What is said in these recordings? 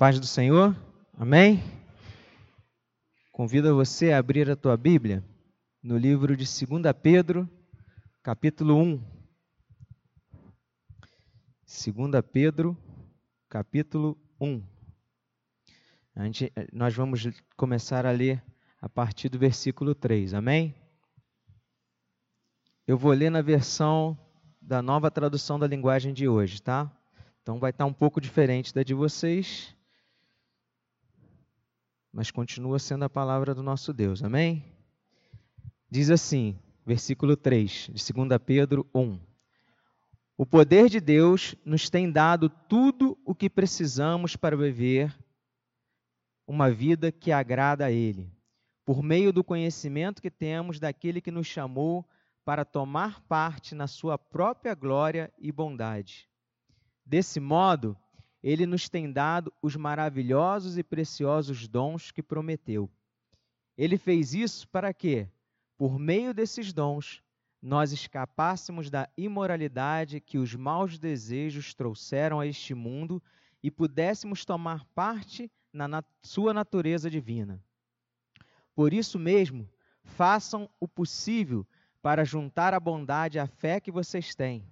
paz do Senhor, amém? Convido você a abrir a tua Bíblia no livro de 2 Pedro, capítulo 1. 2 Pedro, capítulo 1. A gente, nós vamos começar a ler a partir do versículo 3, amém? Eu vou ler na versão da nova tradução da linguagem de hoje, tá? Então vai estar um pouco diferente da de vocês, mas continua sendo a palavra do nosso Deus. Amém? Diz assim, versículo 3 de 2 Pedro 1. O poder de Deus nos tem dado tudo o que precisamos para viver uma vida que agrada a Ele, por meio do conhecimento que temos daquele que nos chamou para tomar parte na Sua própria glória e bondade. Desse modo, ele nos tem dado os maravilhosos e preciosos dons que prometeu. Ele fez isso para que, por meio desses dons, nós escapássemos da imoralidade que os maus desejos trouxeram a este mundo e pudéssemos tomar parte na sua natureza divina. Por isso mesmo, façam o possível para juntar a bondade à fé que vocês têm.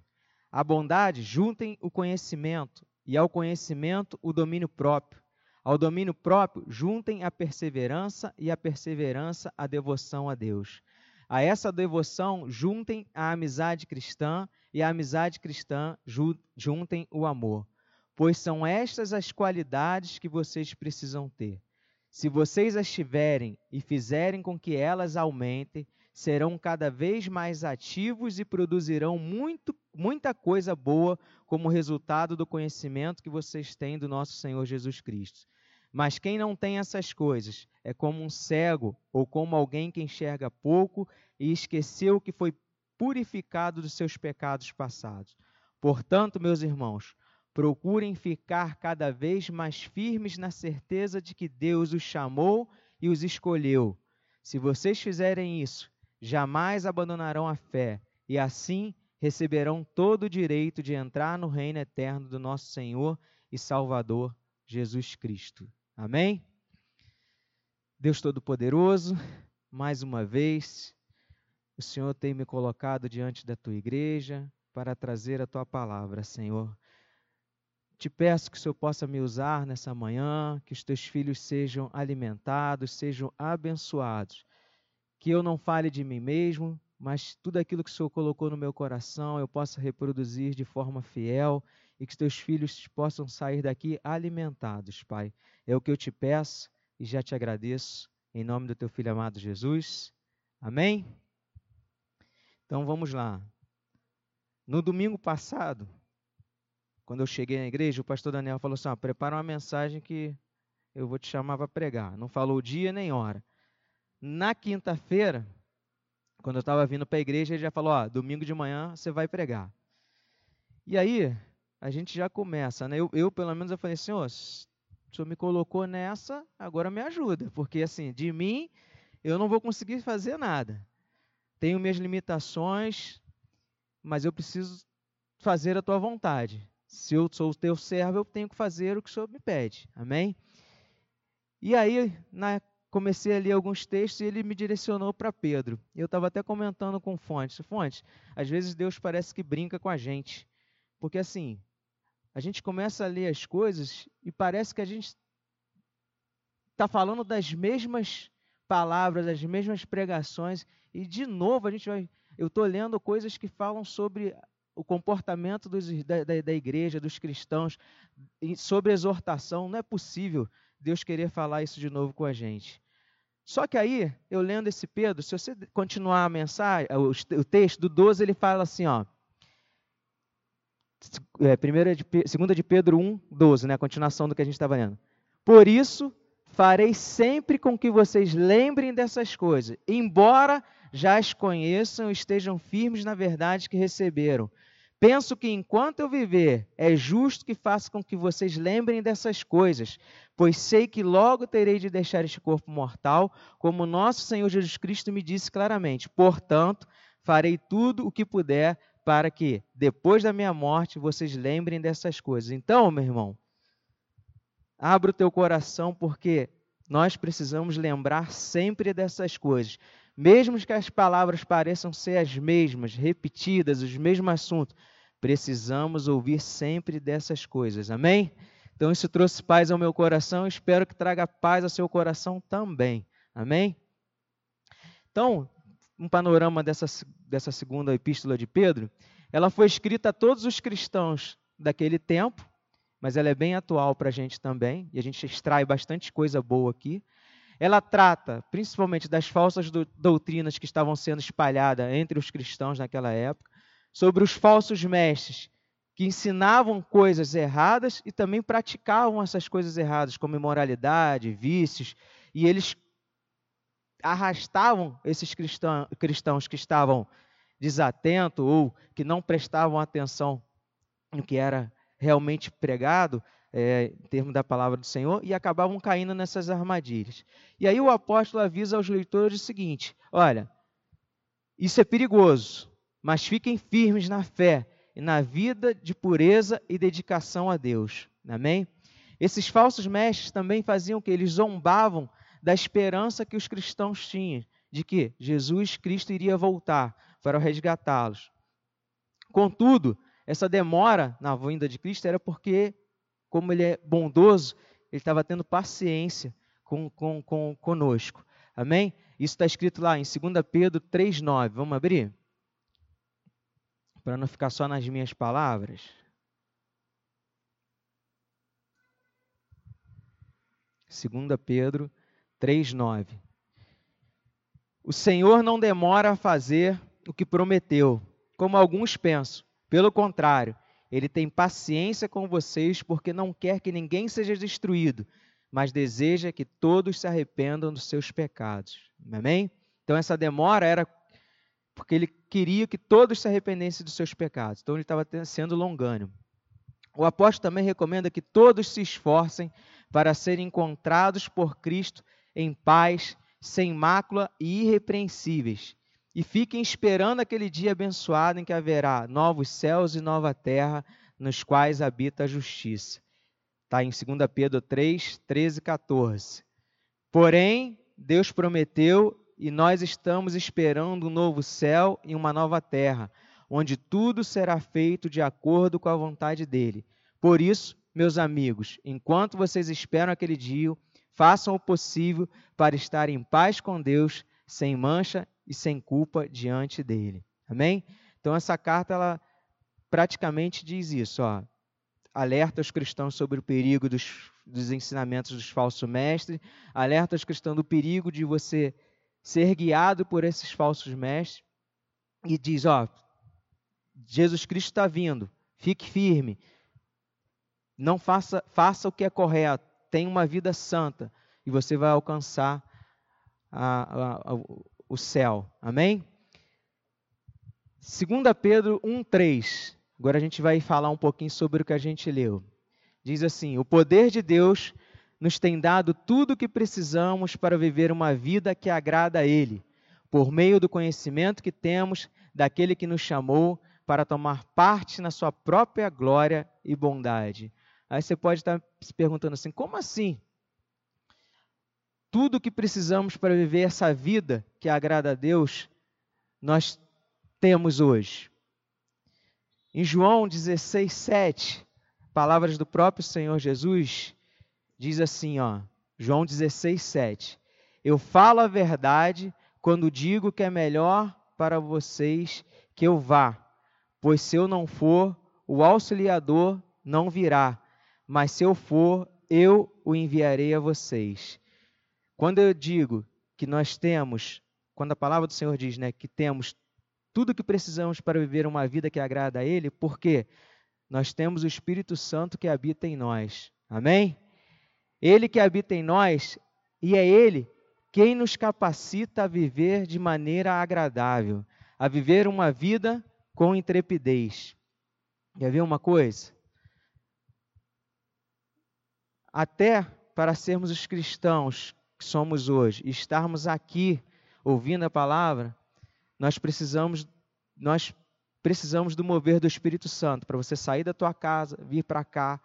A bondade, juntem o conhecimento, e ao conhecimento o domínio próprio. Ao domínio próprio, juntem a perseverança e a perseverança a devoção a Deus. A essa devoção, juntem a amizade cristã e a amizade cristã, juntem o amor. Pois são estas as qualidades que vocês precisam ter. Se vocês as tiverem e fizerem com que elas aumentem, serão cada vez mais ativos e produzirão muito, muita coisa boa como resultado do conhecimento que vocês têm do nosso Senhor Jesus Cristo. Mas quem não tem essas coisas é como um cego ou como alguém que enxerga pouco e esqueceu que foi purificado dos seus pecados passados. Portanto, meus irmãos, procurem ficar cada vez mais firmes na certeza de que Deus os chamou e os escolheu. Se vocês fizerem isso, jamais abandonarão a fé e assim receberão todo o direito de entrar no reino eterno do nosso Senhor e Salvador Jesus Cristo. Amém? Deus Todo-Poderoso, mais uma vez, o Senhor tem me colocado diante da tua igreja para trazer a tua palavra, Senhor. Te peço que o Senhor possa me usar nessa manhã, que os teus filhos sejam alimentados, sejam abençoados que eu não fale de mim mesmo, mas tudo aquilo que o Senhor colocou no meu coração eu possa reproduzir de forma fiel e que teus filhos possam sair daqui alimentados, Pai. É o que eu te peço e já te agradeço, em nome do teu filho amado Jesus. Amém? Então vamos lá. No domingo passado, quando eu cheguei na igreja, o pastor Daniel falou assim: ah, prepara uma mensagem que eu vou te chamar para pregar. Não falou dia nem hora. Na quinta-feira, quando eu estava vindo para a igreja, ele já falou: ó, domingo de manhã você vai pregar. E aí, a gente já começa, né? Eu, eu pelo menos, eu falei: Senhor, o senhor me colocou nessa, agora me ajuda, porque assim, de mim eu não vou conseguir fazer nada. Tenho minhas limitações, mas eu preciso fazer a tua vontade. Se eu sou o teu servo, eu tenho que fazer o que o Senhor me pede. Amém? E aí, na comecei a ler alguns textos e ele me direcionou para Pedro. Eu estava até comentando com Fontes. Fontes, às vezes Deus parece que brinca com a gente. Porque assim, a gente começa a ler as coisas e parece que a gente está falando das mesmas palavras, das mesmas pregações, e de novo a gente vai. Eu estou lendo coisas que falam sobre o comportamento dos, da, da, da igreja, dos cristãos, sobre exortação. Não é possível Deus querer falar isso de novo com a gente. Só que aí, eu lendo esse Pedro, se você continuar a mensagem, o, texto do 12, ele fala assim, ó. É, primeira de, segunda de Pedro 1, 12, né? A continuação do que a gente estava lendo. Por isso, farei sempre com que vocês lembrem dessas coisas, embora já as conheçam e estejam firmes na verdade que receberam. Penso que enquanto eu viver, é justo que faça com que vocês lembrem dessas coisas, pois sei que logo terei de deixar este corpo mortal, como nosso Senhor Jesus Cristo me disse claramente. Portanto, farei tudo o que puder para que, depois da minha morte, vocês lembrem dessas coisas. Então, meu irmão, abra o teu coração, porque nós precisamos lembrar sempre dessas coisas. Mesmo que as palavras pareçam ser as mesmas, repetidas, os mesmos assuntos, precisamos ouvir sempre dessas coisas. Amém? Então, isso trouxe paz ao meu coração, espero que traga paz ao seu coração também. Amém? Então, um panorama dessa, dessa segunda epístola de Pedro, ela foi escrita a todos os cristãos daquele tempo, mas ela é bem atual para a gente também, e a gente extrai bastante coisa boa aqui. Ela trata principalmente das falsas do, doutrinas que estavam sendo espalhadas entre os cristãos naquela época, sobre os falsos mestres que ensinavam coisas erradas e também praticavam essas coisas erradas, como imoralidade, vícios, e eles arrastavam esses cristãos, cristãos que estavam desatentos ou que não prestavam atenção no que era realmente pregado, é, em termos da palavra do Senhor, e acabavam caindo nessas armadilhas. E aí o apóstolo avisa aos leitores o seguinte: olha, isso é perigoso, mas fiquem firmes na fé e na vida de pureza e dedicação a Deus. Amém? Esses falsos mestres também faziam que eles zombavam da esperança que os cristãos tinham de que Jesus Cristo iria voltar para resgatá-los. Contudo, essa demora na vinda de Cristo era porque, como ele é bondoso, ele estava tendo paciência com, com, com conosco. Amém? Isso está escrito lá em 2 Pedro 3,9. Vamos abrir? Para não ficar só nas minhas palavras. Segunda Pedro 3:9. O Senhor não demora a fazer o que prometeu, como alguns pensam. Pelo contrário, ele tem paciência com vocês porque não quer que ninguém seja destruído, mas deseja que todos se arrependam dos seus pecados. Amém? Então essa demora era porque ele queria que todos se arrependessem dos seus pecados. Então ele estava sendo longânimo. O apóstolo também recomenda que todos se esforcem para serem encontrados por Cristo em paz, sem mácula e irrepreensíveis. E fiquem esperando aquele dia abençoado em que haverá novos céus e nova terra, nos quais habita a justiça. Está em 2 Pedro 3, 13 e 14. Porém, Deus prometeu e nós estamos esperando um novo céu e uma nova terra, onde tudo será feito de acordo com a vontade dele. Por isso, meus amigos, enquanto vocês esperam aquele dia, façam o possível para estar em paz com Deus, sem mancha e sem culpa diante dele. Amém? Então essa carta ela praticamente diz isso, ó. Alerta os cristãos sobre o perigo dos, dos ensinamentos dos falsos mestres, alerta os cristãos do perigo de você ser guiado por esses falsos mestres e diz, ó, Jesus Cristo está vindo, fique firme, não faça, faça o que é correto, tem uma vida santa e você vai alcançar a, a, a, o céu. Amém? 2 Pedro 1,3. Agora a gente vai falar um pouquinho sobre o que a gente leu. Diz assim: O poder de Deus nos tem dado tudo o que precisamos para viver uma vida que agrada a Ele, por meio do conhecimento que temos daquele que nos chamou para tomar parte na Sua própria glória e bondade. Aí você pode estar se perguntando assim: como assim? Tudo o que precisamos para viver essa vida que agrada a Deus, nós temos hoje. Em João 16, 7, palavras do próprio Senhor Jesus, diz assim, ó, João 16, 7. Eu falo a verdade quando digo que é melhor para vocês que eu vá, pois se eu não for, o auxiliador não virá mas se eu for, eu o enviarei a vocês. Quando eu digo que nós temos, quando a palavra do Senhor diz, né, que temos tudo o que precisamos para viver uma vida que agrada a Ele, porque nós temos o Espírito Santo que habita em nós. Amém? Ele que habita em nós, e é Ele quem nos capacita a viver de maneira agradável, a viver uma vida com intrepidez. Quer ver uma coisa? até para sermos os cristãos que somos hoje estarmos aqui ouvindo a palavra, nós precisamos nós precisamos do mover do Espírito Santo para você sair da tua casa, vir para cá,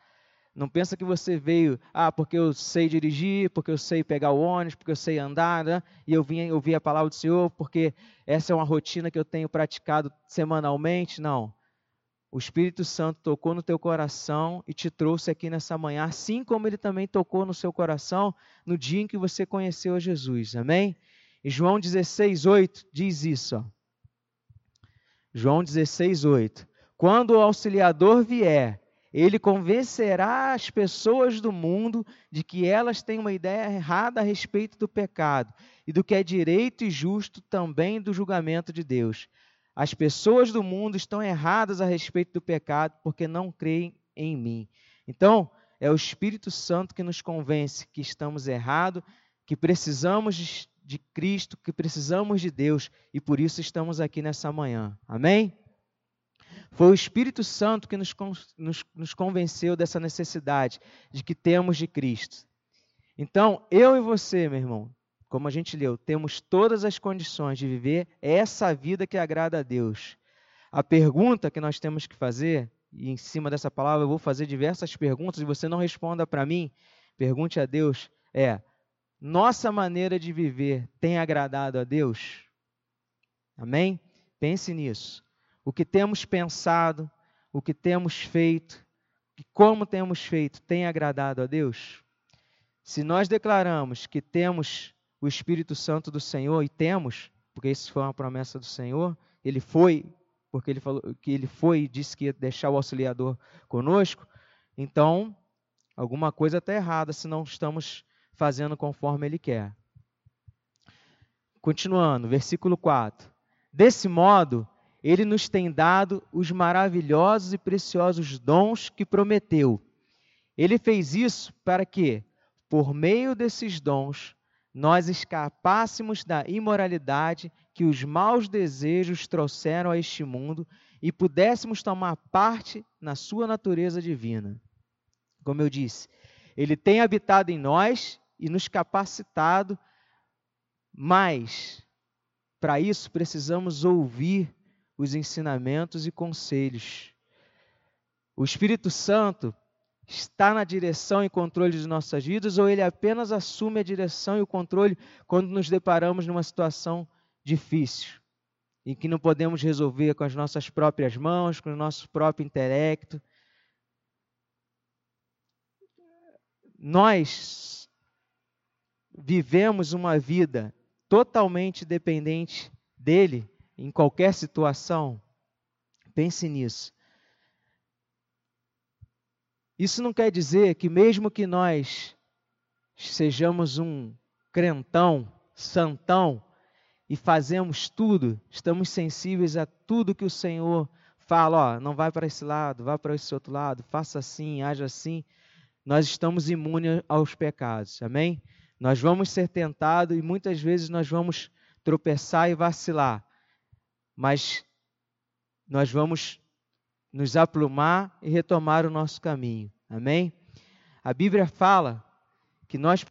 Não pensa que você veio, ah, porque eu sei dirigir, porque eu sei pegar o ônibus, porque eu sei andar, né? e eu vim ouvir a palavra do Senhor, porque essa é uma rotina que eu tenho praticado semanalmente. Não. O Espírito Santo tocou no teu coração e te trouxe aqui nessa manhã, assim como ele também tocou no seu coração no dia em que você conheceu Jesus. Amém? E João 16, 8 diz isso. Ó. João 16, 8. Quando o auxiliador vier, ele convencerá as pessoas do mundo de que elas têm uma ideia errada a respeito do pecado e do que é direito e justo também do julgamento de Deus. As pessoas do mundo estão erradas a respeito do pecado porque não creem em mim. Então, é o Espírito Santo que nos convence que estamos errados, que precisamos de, Cristo, que precisamos de Deus e por isso estamos aqui nessa manhã. Amém? Foi o Espírito Santo que nos, nos, nos convenceu dessa necessidade de que temos de Cristo. Então, eu e você, meu irmão, como a gente leu, temos todas as condições de viver essa vida que agrada a Deus. A pergunta que nós temos que fazer, e em cima dessa palavra eu vou fazer diversas perguntas e você não responda para mim, pergunte a Deus, é: nossa maneira de viver tem agradado a Deus? Amém? Pense nisso o que temos pensado, o que temos feito, e como temos feito, tem agradado a Deus? Se nós declaramos que temos o Espírito Santo do Senhor e temos, porque isso foi uma promessa do Senhor, ele foi, porque ele falou que ele foi e disse que ia deixar o auxiliador conosco, então alguma coisa está errada se não estamos fazendo conforme ele quer. Continuando, versículo 4. Desse modo, ele nos tem dado os maravilhosos e preciosos dons que prometeu. Ele fez isso para que, por meio desses dons, nós escapássemos da imoralidade que os maus desejos trouxeram a este mundo e pudéssemos tomar parte na sua natureza divina. Como eu disse, ele tem habitado em nós e nos capacitado, mas para isso precisamos ouvir os ensinamentos e conselhos. O Espírito Santo está na direção e controle de nossas vidas ou ele apenas assume a direção e o controle quando nos deparamos numa situação difícil, em que não podemos resolver com as nossas próprias mãos, com o nosso próprio intelecto? Nós vivemos uma vida totalmente dependente dele em qualquer situação, pense nisso. Isso não quer dizer que, mesmo que nós sejamos um crentão, santão, e fazemos tudo, estamos sensíveis a tudo que o Senhor fala, ó, não vai para esse lado, vá para esse outro lado, faça assim, haja assim, nós estamos imunes aos pecados, amém? Nós vamos ser tentados e muitas vezes nós vamos tropeçar e vacilar, mas nós vamos nos aplumar e retomar o nosso caminho. Amém? A Bíblia fala que nós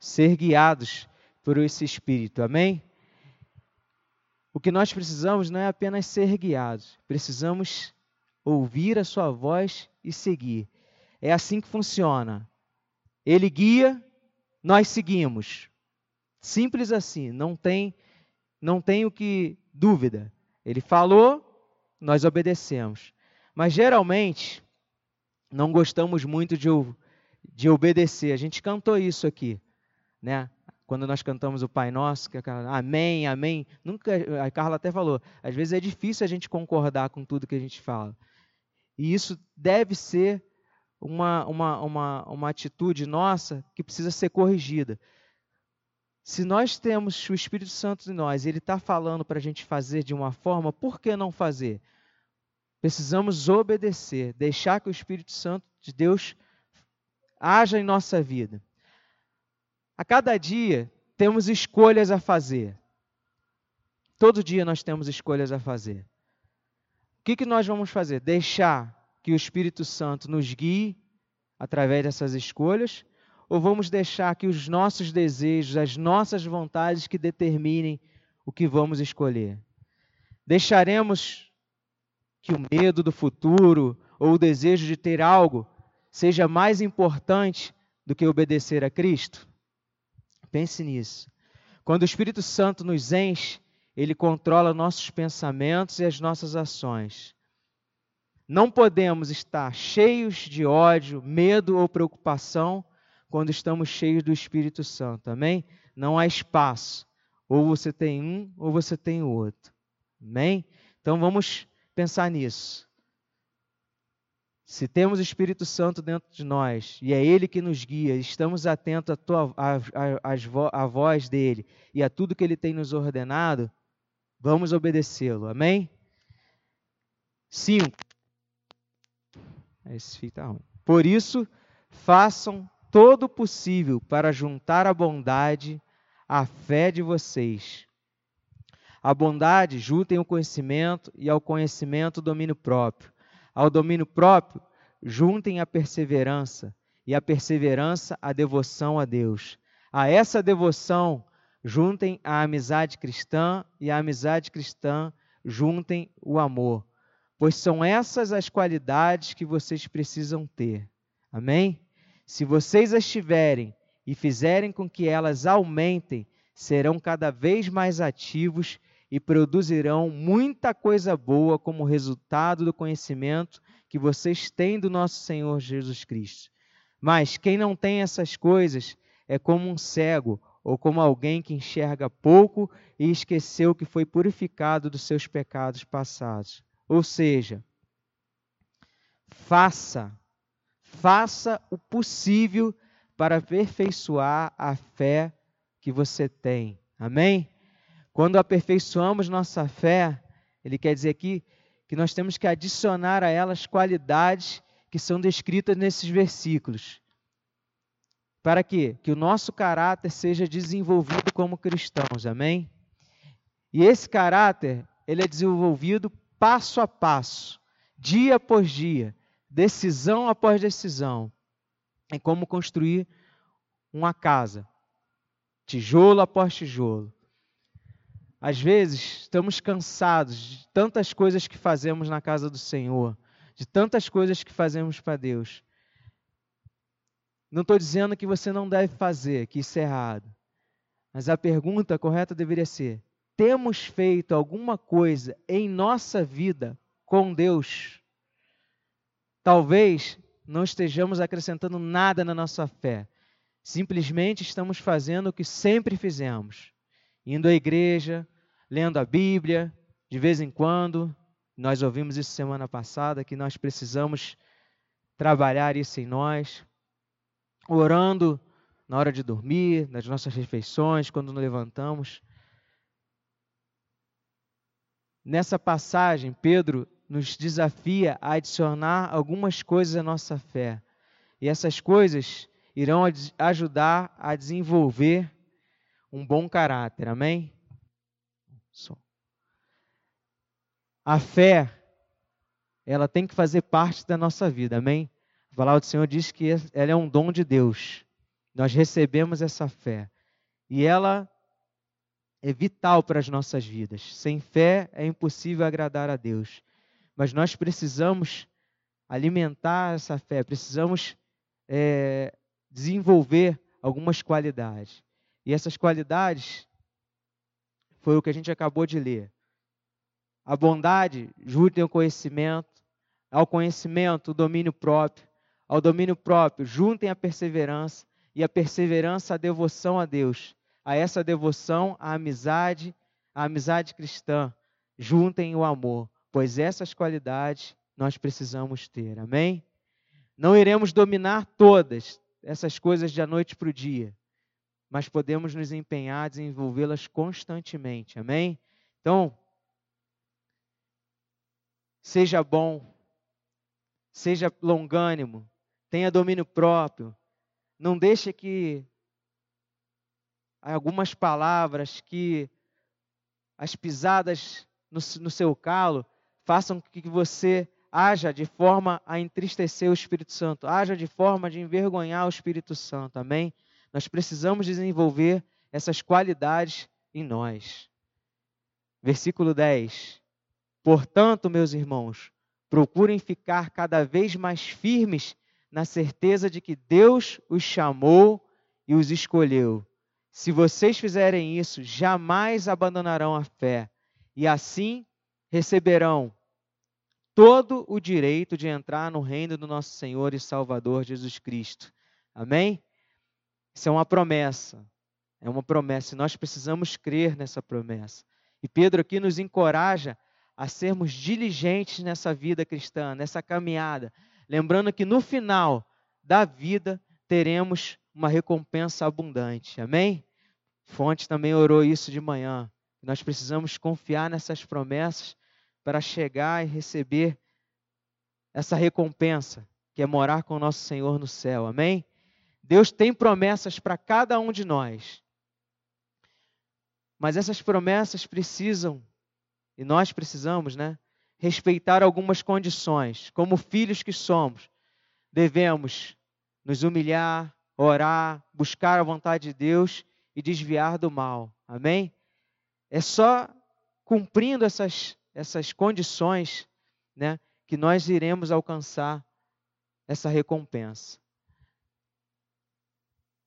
ser guiados por esse Espírito. Amém? O que nós precisamos não é apenas ser guiados, precisamos ouvir a Sua voz e seguir. É assim que funciona. Ele guia, nós seguimos. Simples assim, não tem não tem o que dúvida. Ele falou, nós obedecemos. Mas geralmente não gostamos muito de, de obedecer. A gente cantou isso aqui, né? Quando nós cantamos o Pai Nosso, que é aquela, amém, amém. Nunca, a Carla até falou, às vezes é difícil a gente concordar com tudo que a gente fala. E isso deve ser uma, uma, uma, uma atitude nossa que precisa ser corrigida. Se nós temos o Espírito Santo em nós ele está falando para a gente fazer de uma forma, por que não fazer? Precisamos obedecer, deixar que o Espírito Santo de Deus haja em nossa vida. A cada dia temos escolhas a fazer. Todo dia nós temos escolhas a fazer. O que, que nós vamos fazer? Deixar que o Espírito Santo nos guie através dessas escolhas? Ou vamos deixar que os nossos desejos, as nossas vontades que determinem o que vamos escolher? Deixaremos que o medo do futuro ou o desejo de ter algo seja mais importante do que obedecer a Cristo? Pense nisso. Quando o Espírito Santo nos enche, ele controla nossos pensamentos e as nossas ações. Não podemos estar cheios de ódio, medo ou preocupação quando estamos cheios do Espírito Santo. Amém? Não há espaço. Ou você tem um ou você tem o outro. Amém? Então vamos pensar nisso. Se temos o Espírito Santo dentro de nós e é Ele que nos guia, estamos atentos à voz dele e a tudo que Ele tem nos ordenado, vamos obedecê-lo. Amém? 5. Esse fica tá. Por isso, façam todo o possível para juntar a bondade à fé de vocês. A bondade juntem o conhecimento e ao conhecimento o domínio próprio. Ao domínio próprio juntem a perseverança e a perseverança a devoção a Deus. A essa devoção juntem a amizade cristã e a amizade cristã juntem o amor, pois são essas as qualidades que vocês precisam ter. Amém? Se vocês as tiverem e fizerem com que elas aumentem, serão cada vez mais ativos e produzirão muita coisa boa como resultado do conhecimento que vocês têm do nosso Senhor Jesus Cristo. Mas quem não tem essas coisas é como um cego ou como alguém que enxerga pouco e esqueceu que foi purificado dos seus pecados passados. Ou seja, faça, faça o possível para aperfeiçoar a fé que você tem. Amém? Quando aperfeiçoamos nossa fé, ele quer dizer aqui que nós temos que adicionar a elas qualidades que são descritas nesses versículos. Para quê? Que o nosso caráter seja desenvolvido como cristãos, amém? E esse caráter, ele é desenvolvido passo a passo, dia após dia, decisão após decisão, em como construir uma casa, tijolo após tijolo. Às vezes, estamos cansados de tantas coisas que fazemos na casa do Senhor, de tantas coisas que fazemos para Deus. Não estou dizendo que você não deve fazer, que isso é errado. Mas a pergunta correta deveria ser: temos feito alguma coisa em nossa vida com Deus? Talvez não estejamos acrescentando nada na nossa fé. Simplesmente estamos fazendo o que sempre fizemos: indo à igreja, lendo a Bíblia, de vez em quando. Nós ouvimos isso semana passada, que nós precisamos trabalhar isso em nós. Orando na hora de dormir, nas nossas refeições, quando nos levantamos. Nessa passagem, Pedro nos desafia a adicionar algumas coisas à nossa fé. E essas coisas irão ajudar a desenvolver um bom caráter. Amém? A fé, ela tem que fazer parte da nossa vida, amém? A palavra do Senhor diz que ela é um dom de Deus. Nós recebemos essa fé. E ela é vital para as nossas vidas. Sem fé é impossível agradar a Deus. Mas nós precisamos alimentar essa fé, precisamos é, desenvolver algumas qualidades. E essas qualidades foi o que a gente acabou de ler. A bondade juntem o conhecimento, ao conhecimento o domínio próprio, ao domínio próprio juntem a perseverança, e a perseverança a devoção a Deus. A essa devoção a amizade, a amizade cristã, juntem o amor, pois essas qualidades nós precisamos ter. Amém? Não iremos dominar todas essas coisas de a noite para o dia, mas podemos nos empenhar a desenvolvê-las constantemente. Amém? Então, seja bom, seja longânimo, tenha domínio próprio. Não deixe que algumas palavras que as pisadas no, no seu calo façam que você haja de forma a entristecer o Espírito Santo, haja de forma de envergonhar o Espírito Santo. Amém? Nós precisamos desenvolver essas qualidades em nós. Versículo 10. Portanto, meus irmãos, procurem ficar cada vez mais firmes na certeza de que Deus os chamou e os escolheu. Se vocês fizerem isso, jamais abandonarão a fé e assim receberão todo o direito de entrar no reino do nosso Senhor e Salvador Jesus Cristo. Amém? Isso é uma promessa. É uma promessa e nós precisamos crer nessa promessa. E Pedro aqui nos encoraja a sermos diligentes nessa vida cristã, nessa caminhada, lembrando que no final da vida teremos uma recompensa abundante. Amém? Fonte também orou isso de manhã. Nós precisamos confiar nessas promessas para chegar e receber essa recompensa, que é morar com o nosso Senhor no céu. Amém? Deus tem promessas para cada um de nós. Mas essas promessas precisam, e nós precisamos, né? Respeitar algumas condições. Como filhos que somos, devemos nos humilhar, orar, buscar a vontade de Deus e desviar do mal. Amém? É só cumprindo essas, essas condições né, que nós iremos alcançar essa recompensa.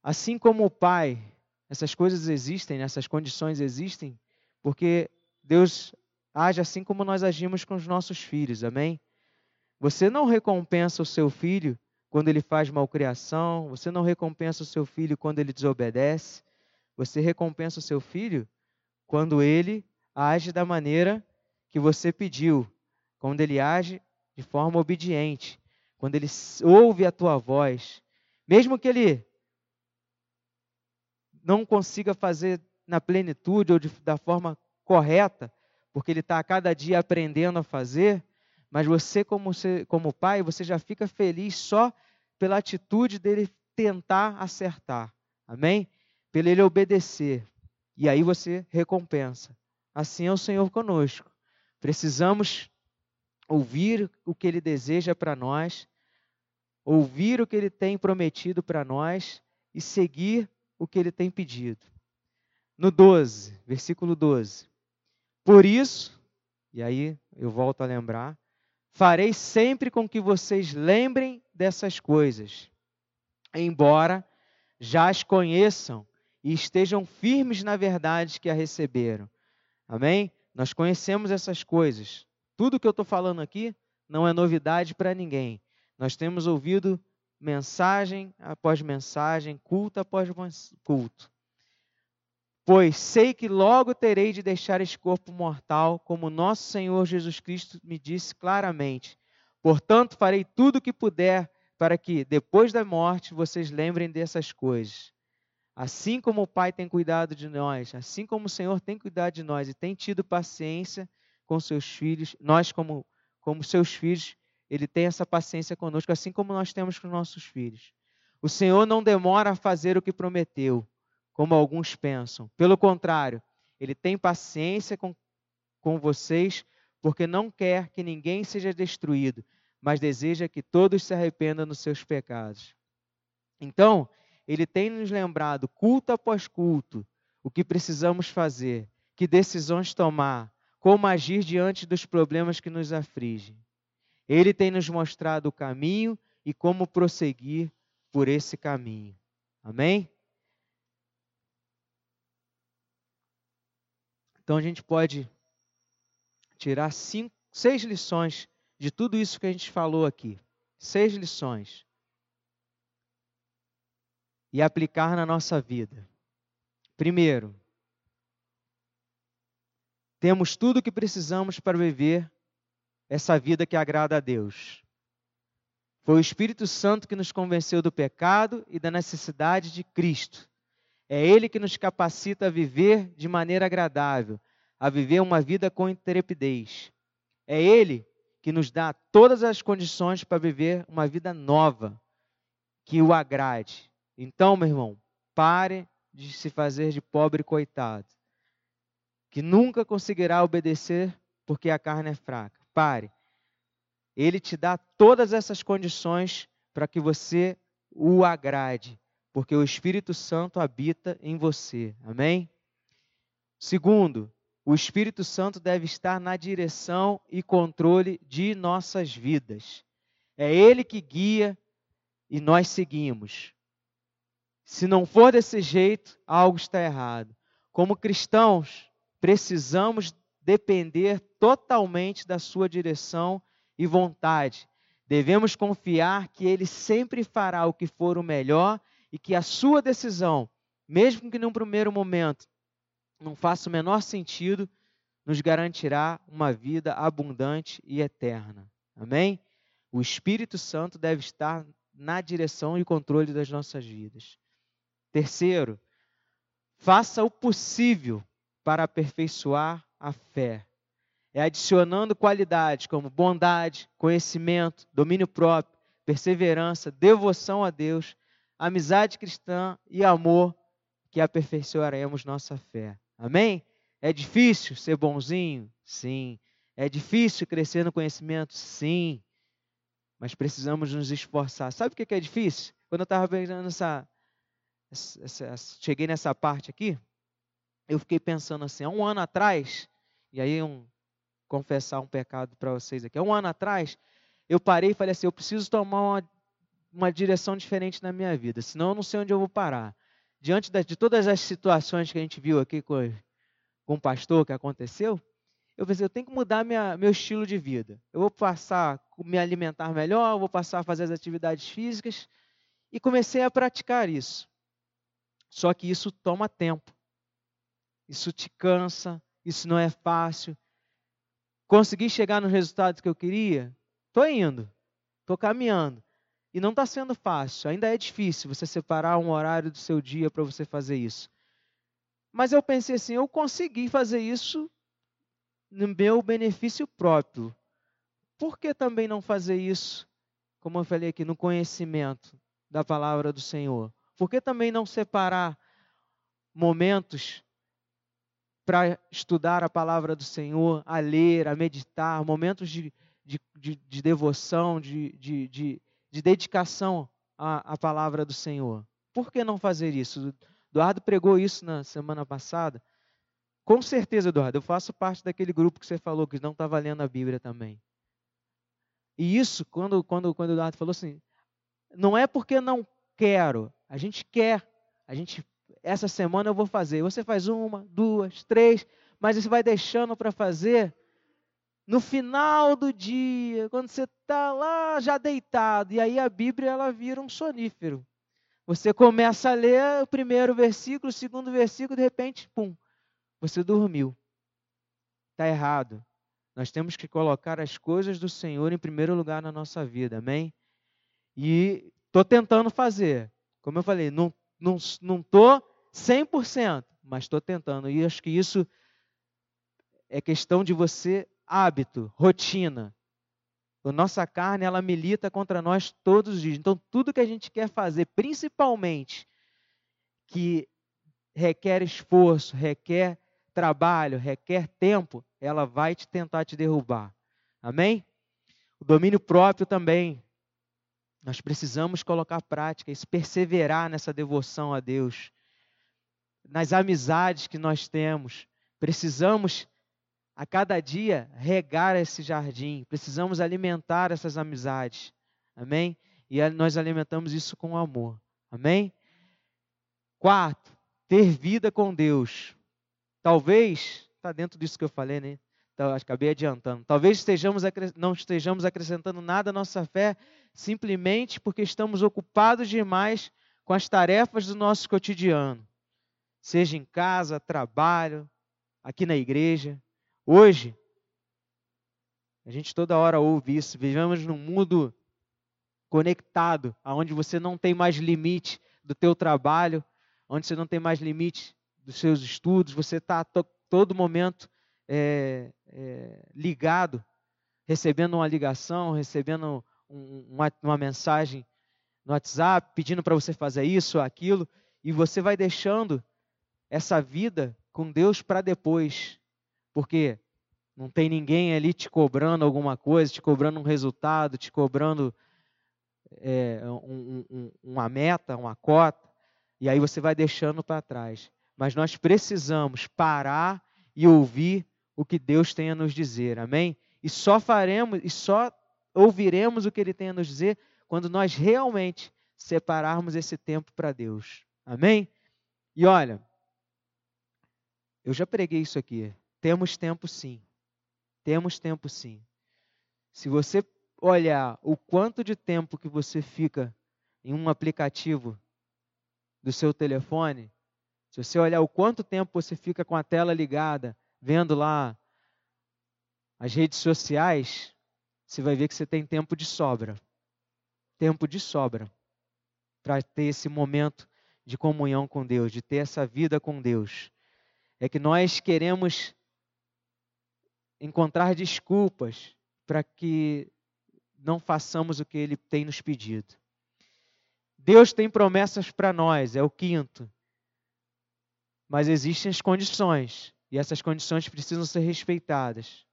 Assim como o Pai, essas coisas existem, essas condições existem, porque Deus age assim como nós agimos com os nossos filhos, amém? Você não recompensa o seu filho quando ele faz malcriação, você não recompensa o seu filho quando ele desobedece, você recompensa o seu filho quando ele age da maneira que você pediu, quando ele age de forma obediente, quando ele ouve a tua voz, mesmo que ele não consiga fazer na plenitude ou de, da forma correta, porque ele está a cada dia aprendendo a fazer, mas você como, como pai, você já fica feliz só pela atitude dele tentar acertar. Amém? Pelo ele obedecer. E aí você recompensa. Assim é o Senhor conosco. Precisamos ouvir o que Ele deseja para nós, ouvir o que Ele tem prometido para nós e seguir o que Ele tem pedido. No 12, versículo 12. Por isso, e aí eu volto a lembrar, farei sempre com que vocês lembrem dessas coisas, embora já as conheçam e estejam firmes na verdade que a receberam. Amém? Nós conhecemos essas coisas. Tudo que eu estou falando aqui não é novidade para ninguém. Nós temos ouvido mensagem após mensagem, culto após culto. Pois sei que logo terei de deixar esse corpo mortal, como nosso Senhor Jesus Cristo me disse claramente. Portanto, farei tudo o que puder para que, depois da morte, vocês lembrem dessas coisas. Assim como o Pai tem cuidado de nós, assim como o Senhor tem cuidado de nós e tem tido paciência com seus filhos, nós, como, como seus filhos, Ele tem essa paciência conosco, assim como nós temos com nossos filhos. O Senhor não demora a fazer o que prometeu, como alguns pensam. Pelo contrário, Ele tem paciência com, com vocês, porque não quer que ninguém seja destruído, mas deseja que todos se arrependam dos seus pecados. Então, ele tem nos lembrado, culto após culto, o que precisamos fazer, que decisões tomar, como agir diante dos problemas que nos afligem. Ele tem nos mostrado o caminho e como prosseguir por esse caminho. Amém? Então a gente pode tirar cinco, seis lições de tudo isso que a gente falou aqui. Seis lições e aplicar na nossa vida. Primeiro, temos tudo o que precisamos para viver essa vida que agrada a Deus. Foi o Espírito Santo que nos convenceu do pecado e da necessidade de Cristo. É Ele que nos capacita a viver de maneira agradável, a viver uma vida com intrepidez. É Ele que nos dá todas as condições para viver uma vida nova, que o agrade. Então, meu irmão, pare de se fazer de pobre coitado, que nunca conseguirá obedecer porque a carne é fraca. Pare. Ele te dá todas essas condições para que você o agrade, porque o Espírito Santo habita em você. Amém? Segundo, o Espírito Santo deve estar na direção e controle de nossas vidas. É Ele que guia e nós seguimos. Se não for desse jeito, algo está errado. Como cristãos, precisamos depender totalmente da Sua direção e vontade. Devemos confiar que Ele sempre fará o que for o melhor e que a Sua decisão, mesmo que num primeiro momento não faça o menor sentido, nos garantirá uma vida abundante e eterna. Amém? O Espírito Santo deve estar na direção e controle das nossas vidas. Terceiro, faça o possível para aperfeiçoar a fé. É adicionando qualidades como bondade, conhecimento, domínio próprio, perseverança, devoção a Deus, amizade cristã e amor que aperfeiçoaremos nossa fé. Amém? É difícil ser bonzinho? Sim. É difícil crescer no conhecimento? Sim. Mas precisamos nos esforçar. Sabe o que é difícil? Quando eu estava pensando nessa, essa, cheguei nessa parte aqui, eu fiquei pensando assim, há um ano atrás, e aí um, confessar um pecado para vocês aqui, há um ano atrás, eu parei e falei assim, eu preciso tomar uma, uma direção diferente na minha vida, senão eu não sei onde eu vou parar diante de todas as situações que a gente viu aqui com, com o pastor que aconteceu, eu pensei, eu tenho que mudar minha, meu estilo de vida. Eu vou passar a me alimentar melhor, vou passar a fazer as atividades físicas. E comecei a praticar isso. Só que isso toma tempo. Isso te cansa, isso não é fácil. Consegui chegar nos resultados que eu queria? Estou indo, estou caminhando. E não está sendo fácil, ainda é difícil você separar um horário do seu dia para você fazer isso. Mas eu pensei assim: eu consegui fazer isso no meu benefício próprio. Por que também não fazer isso, como eu falei aqui, no conhecimento da palavra do Senhor? Por que também não separar momentos para estudar a palavra do Senhor, a ler, a meditar, momentos de, de, de, de devoção, de, de, de, de dedicação à, à palavra do Senhor. Por que não fazer isso? Eduardo pregou isso na semana passada. Com certeza, Eduardo, eu faço parte daquele grupo que você falou que não estava lendo a Bíblia também. E isso, quando, quando, quando o Eduardo falou assim, não é porque não quero, a gente quer, a gente, essa semana eu vou fazer. Você faz uma, duas, três, mas você vai deixando para fazer no final do dia, quando você está lá já deitado, e aí a Bíblia ela vira um sonífero. Você começa a ler o primeiro versículo, o segundo versículo, de repente, pum, você dormiu. Está errado. Nós temos que colocar as coisas do Senhor em primeiro lugar na nossa vida, amém? E estou tentando fazer. Como eu falei, não estou não, não 100%, mas estou tentando. E acho que isso é questão de você hábito, rotina. A nossa carne, ela milita contra nós todos os dias. Então, tudo que a gente quer fazer, principalmente que requer esforço, requer trabalho, requer tempo, ela vai te tentar te derrubar. Amém? O domínio próprio também. Nós precisamos colocar prática, isso, perseverar nessa devoção a Deus. Nas amizades que nós temos, precisamos a cada dia regar esse jardim, precisamos alimentar essas amizades. Amém? E nós alimentamos isso com amor. Amém? Quarto, ter vida com Deus. Talvez, está dentro disso que eu falei, né? Então, acabei adiantando. Talvez estejamos, não estejamos acrescentando nada à nossa fé simplesmente porque estamos ocupados demais com as tarefas do nosso cotidiano, seja em casa, trabalho, aqui na igreja. Hoje, a gente toda hora ouve isso. Vivemos num mundo conectado, onde você não tem mais limite do teu trabalho, onde você não tem mais limite dos seus estudos, você está to todo momento é, é, ligado, recebendo uma ligação, recebendo um, uma, uma mensagem no WhatsApp, pedindo para você fazer isso aquilo, e você vai deixando essa vida com Deus para depois. Porque não tem ninguém ali te cobrando alguma coisa, te cobrando um resultado, te cobrando é, um, um, uma meta, uma cota, e aí você vai deixando para trás. Mas nós precisamos parar e ouvir o que Deus tem a nos dizer. Amém? E só faremos e só ouviremos o que ele tem a nos dizer quando nós realmente separarmos esse tempo para Deus. Amém? E olha, eu já preguei isso aqui. Temos tempo sim. Temos tempo sim. Se você olhar o quanto de tempo que você fica em um aplicativo do seu telefone, se você olhar o quanto tempo você fica com a tela ligada, vendo lá as redes sociais, você vai ver que você tem tempo de sobra. Tempo de sobra para ter esse momento de comunhão com Deus, de ter essa vida com Deus. É que nós queremos encontrar desculpas para que não façamos o que Ele tem nos pedido. Deus tem promessas para nós, é o quinto. Mas existem as condições, e essas condições precisam ser respeitadas.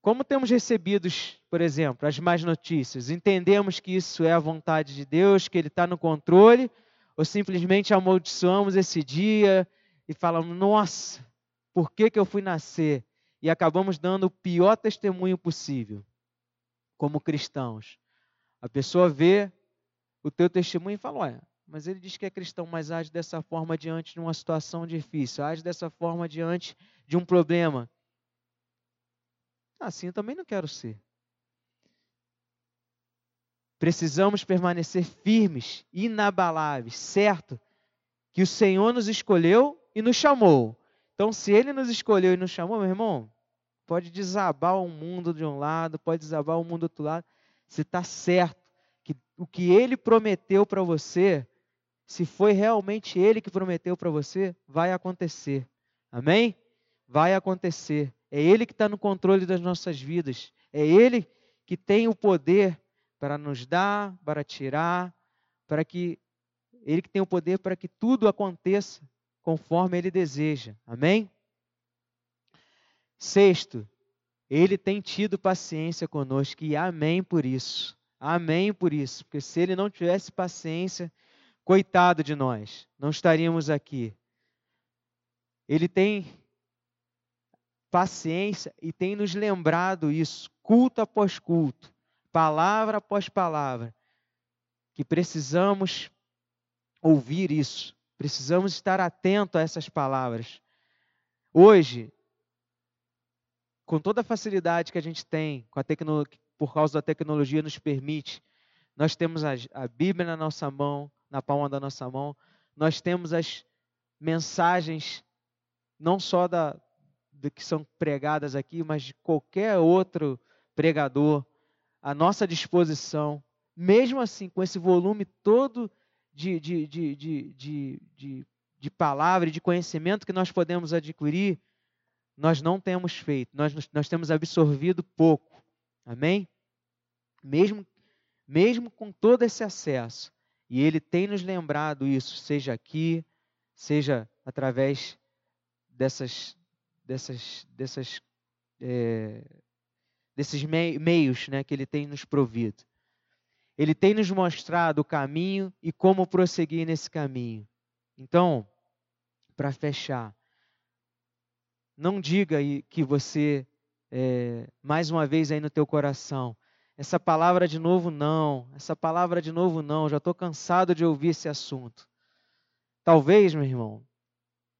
Como temos recebido, por exemplo, as más notícias? Entendemos que isso é a vontade de Deus, que Ele está no controle, ou simplesmente amaldiçoamos esse dia e falamos, nossa, por que, que eu fui nascer? E acabamos dando o pior testemunho possível, como cristãos. A pessoa vê o teu testemunho e fala, olha, mas ele diz que é cristão, mas age dessa forma diante de uma situação difícil, age dessa forma diante de um problema. Assim eu também não quero ser. Precisamos permanecer firmes, inabaláveis, certo que o Senhor nos escolheu e nos chamou. Então, se Ele nos escolheu e nos chamou, meu irmão, pode desabar o mundo de um lado, pode desabar o mundo do outro lado. Você está certo que o que Ele prometeu para você, se foi realmente Ele que prometeu para você, vai acontecer. Amém? Vai acontecer. É Ele que está no controle das nossas vidas. É Ele que tem o poder para nos dar, para tirar, para que Ele que tem o poder para que tudo aconteça conforme Ele deseja. Amém? Sexto, Ele tem tido paciência conosco e amém por isso. Amém por isso. Porque se Ele não tivesse paciência, coitado de nós, não estaríamos aqui. Ele tem paciência e tem nos lembrado isso, culto após culto, palavra após palavra, que precisamos ouvir isso, precisamos estar atento a essas palavras. Hoje, com toda a facilidade que a gente tem, com a por causa da tecnologia nos permite, nós temos a, a Bíblia na nossa mão, na palma da nossa mão, nós temos as mensagens não só da, que são pregadas aqui, mas de qualquer outro pregador à nossa disposição, mesmo assim, com esse volume todo de, de, de, de, de, de, de palavra e de conhecimento que nós podemos adquirir, nós não temos feito, nós, nós temos absorvido pouco. Amém? Mesmo, mesmo com todo esse acesso. E Ele tem nos lembrado isso, seja aqui, seja através dessas dessas, dessas, é, desses meios né, que Ele tem nos provido. Ele tem nos mostrado o caminho e como prosseguir nesse caminho. Então, para fechar, não diga que você, é, mais uma vez aí no teu coração, essa palavra de novo não, essa palavra de novo não, já estou cansado de ouvir esse assunto. Talvez, meu irmão,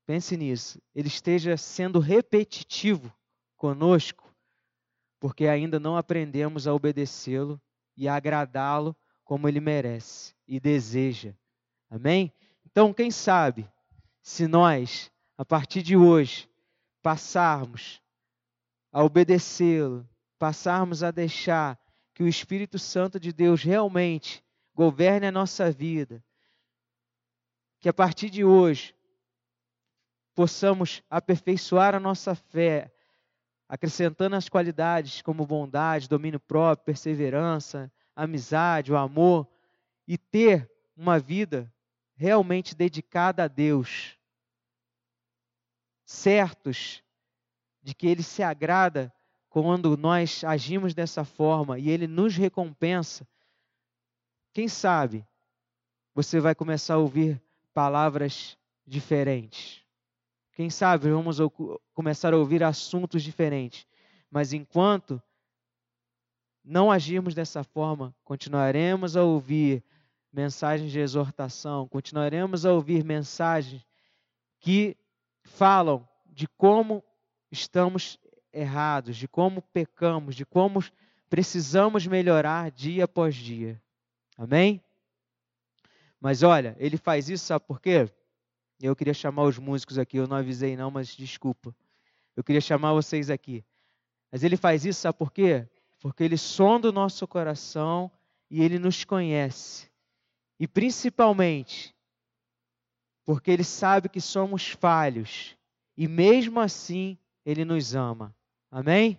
Pense nisso. Ele esteja sendo repetitivo conosco, porque ainda não aprendemos a obedecê-lo e agradá-lo como ele merece e deseja. Amém? Então, quem sabe, se nós, a partir de hoje, passarmos a obedecê-lo, passarmos a deixar que o Espírito Santo de Deus realmente governe a nossa vida, que a partir de hoje possamos aperfeiçoar a nossa fé, acrescentando as qualidades como bondade, domínio próprio, perseverança, amizade, o amor, e ter uma vida realmente dedicada a Deus, certos de que Ele se agrada quando nós agimos dessa forma e Ele nos recompensa. Quem sabe você vai começar a ouvir palavras diferentes quem sabe vamos começar a ouvir assuntos diferentes. Mas enquanto não agirmos dessa forma, continuaremos a ouvir mensagens de exortação, continuaremos a ouvir mensagens que falam de como estamos errados, de como pecamos, de como precisamos melhorar dia após dia. Amém? Mas olha, ele faz isso, sabe por quê? Eu queria chamar os músicos aqui, eu não avisei não, mas desculpa. Eu queria chamar vocês aqui. Mas ele faz isso, sabe por quê? Porque ele sonda o nosso coração e ele nos conhece. E principalmente, porque ele sabe que somos falhos e mesmo assim ele nos ama. Amém?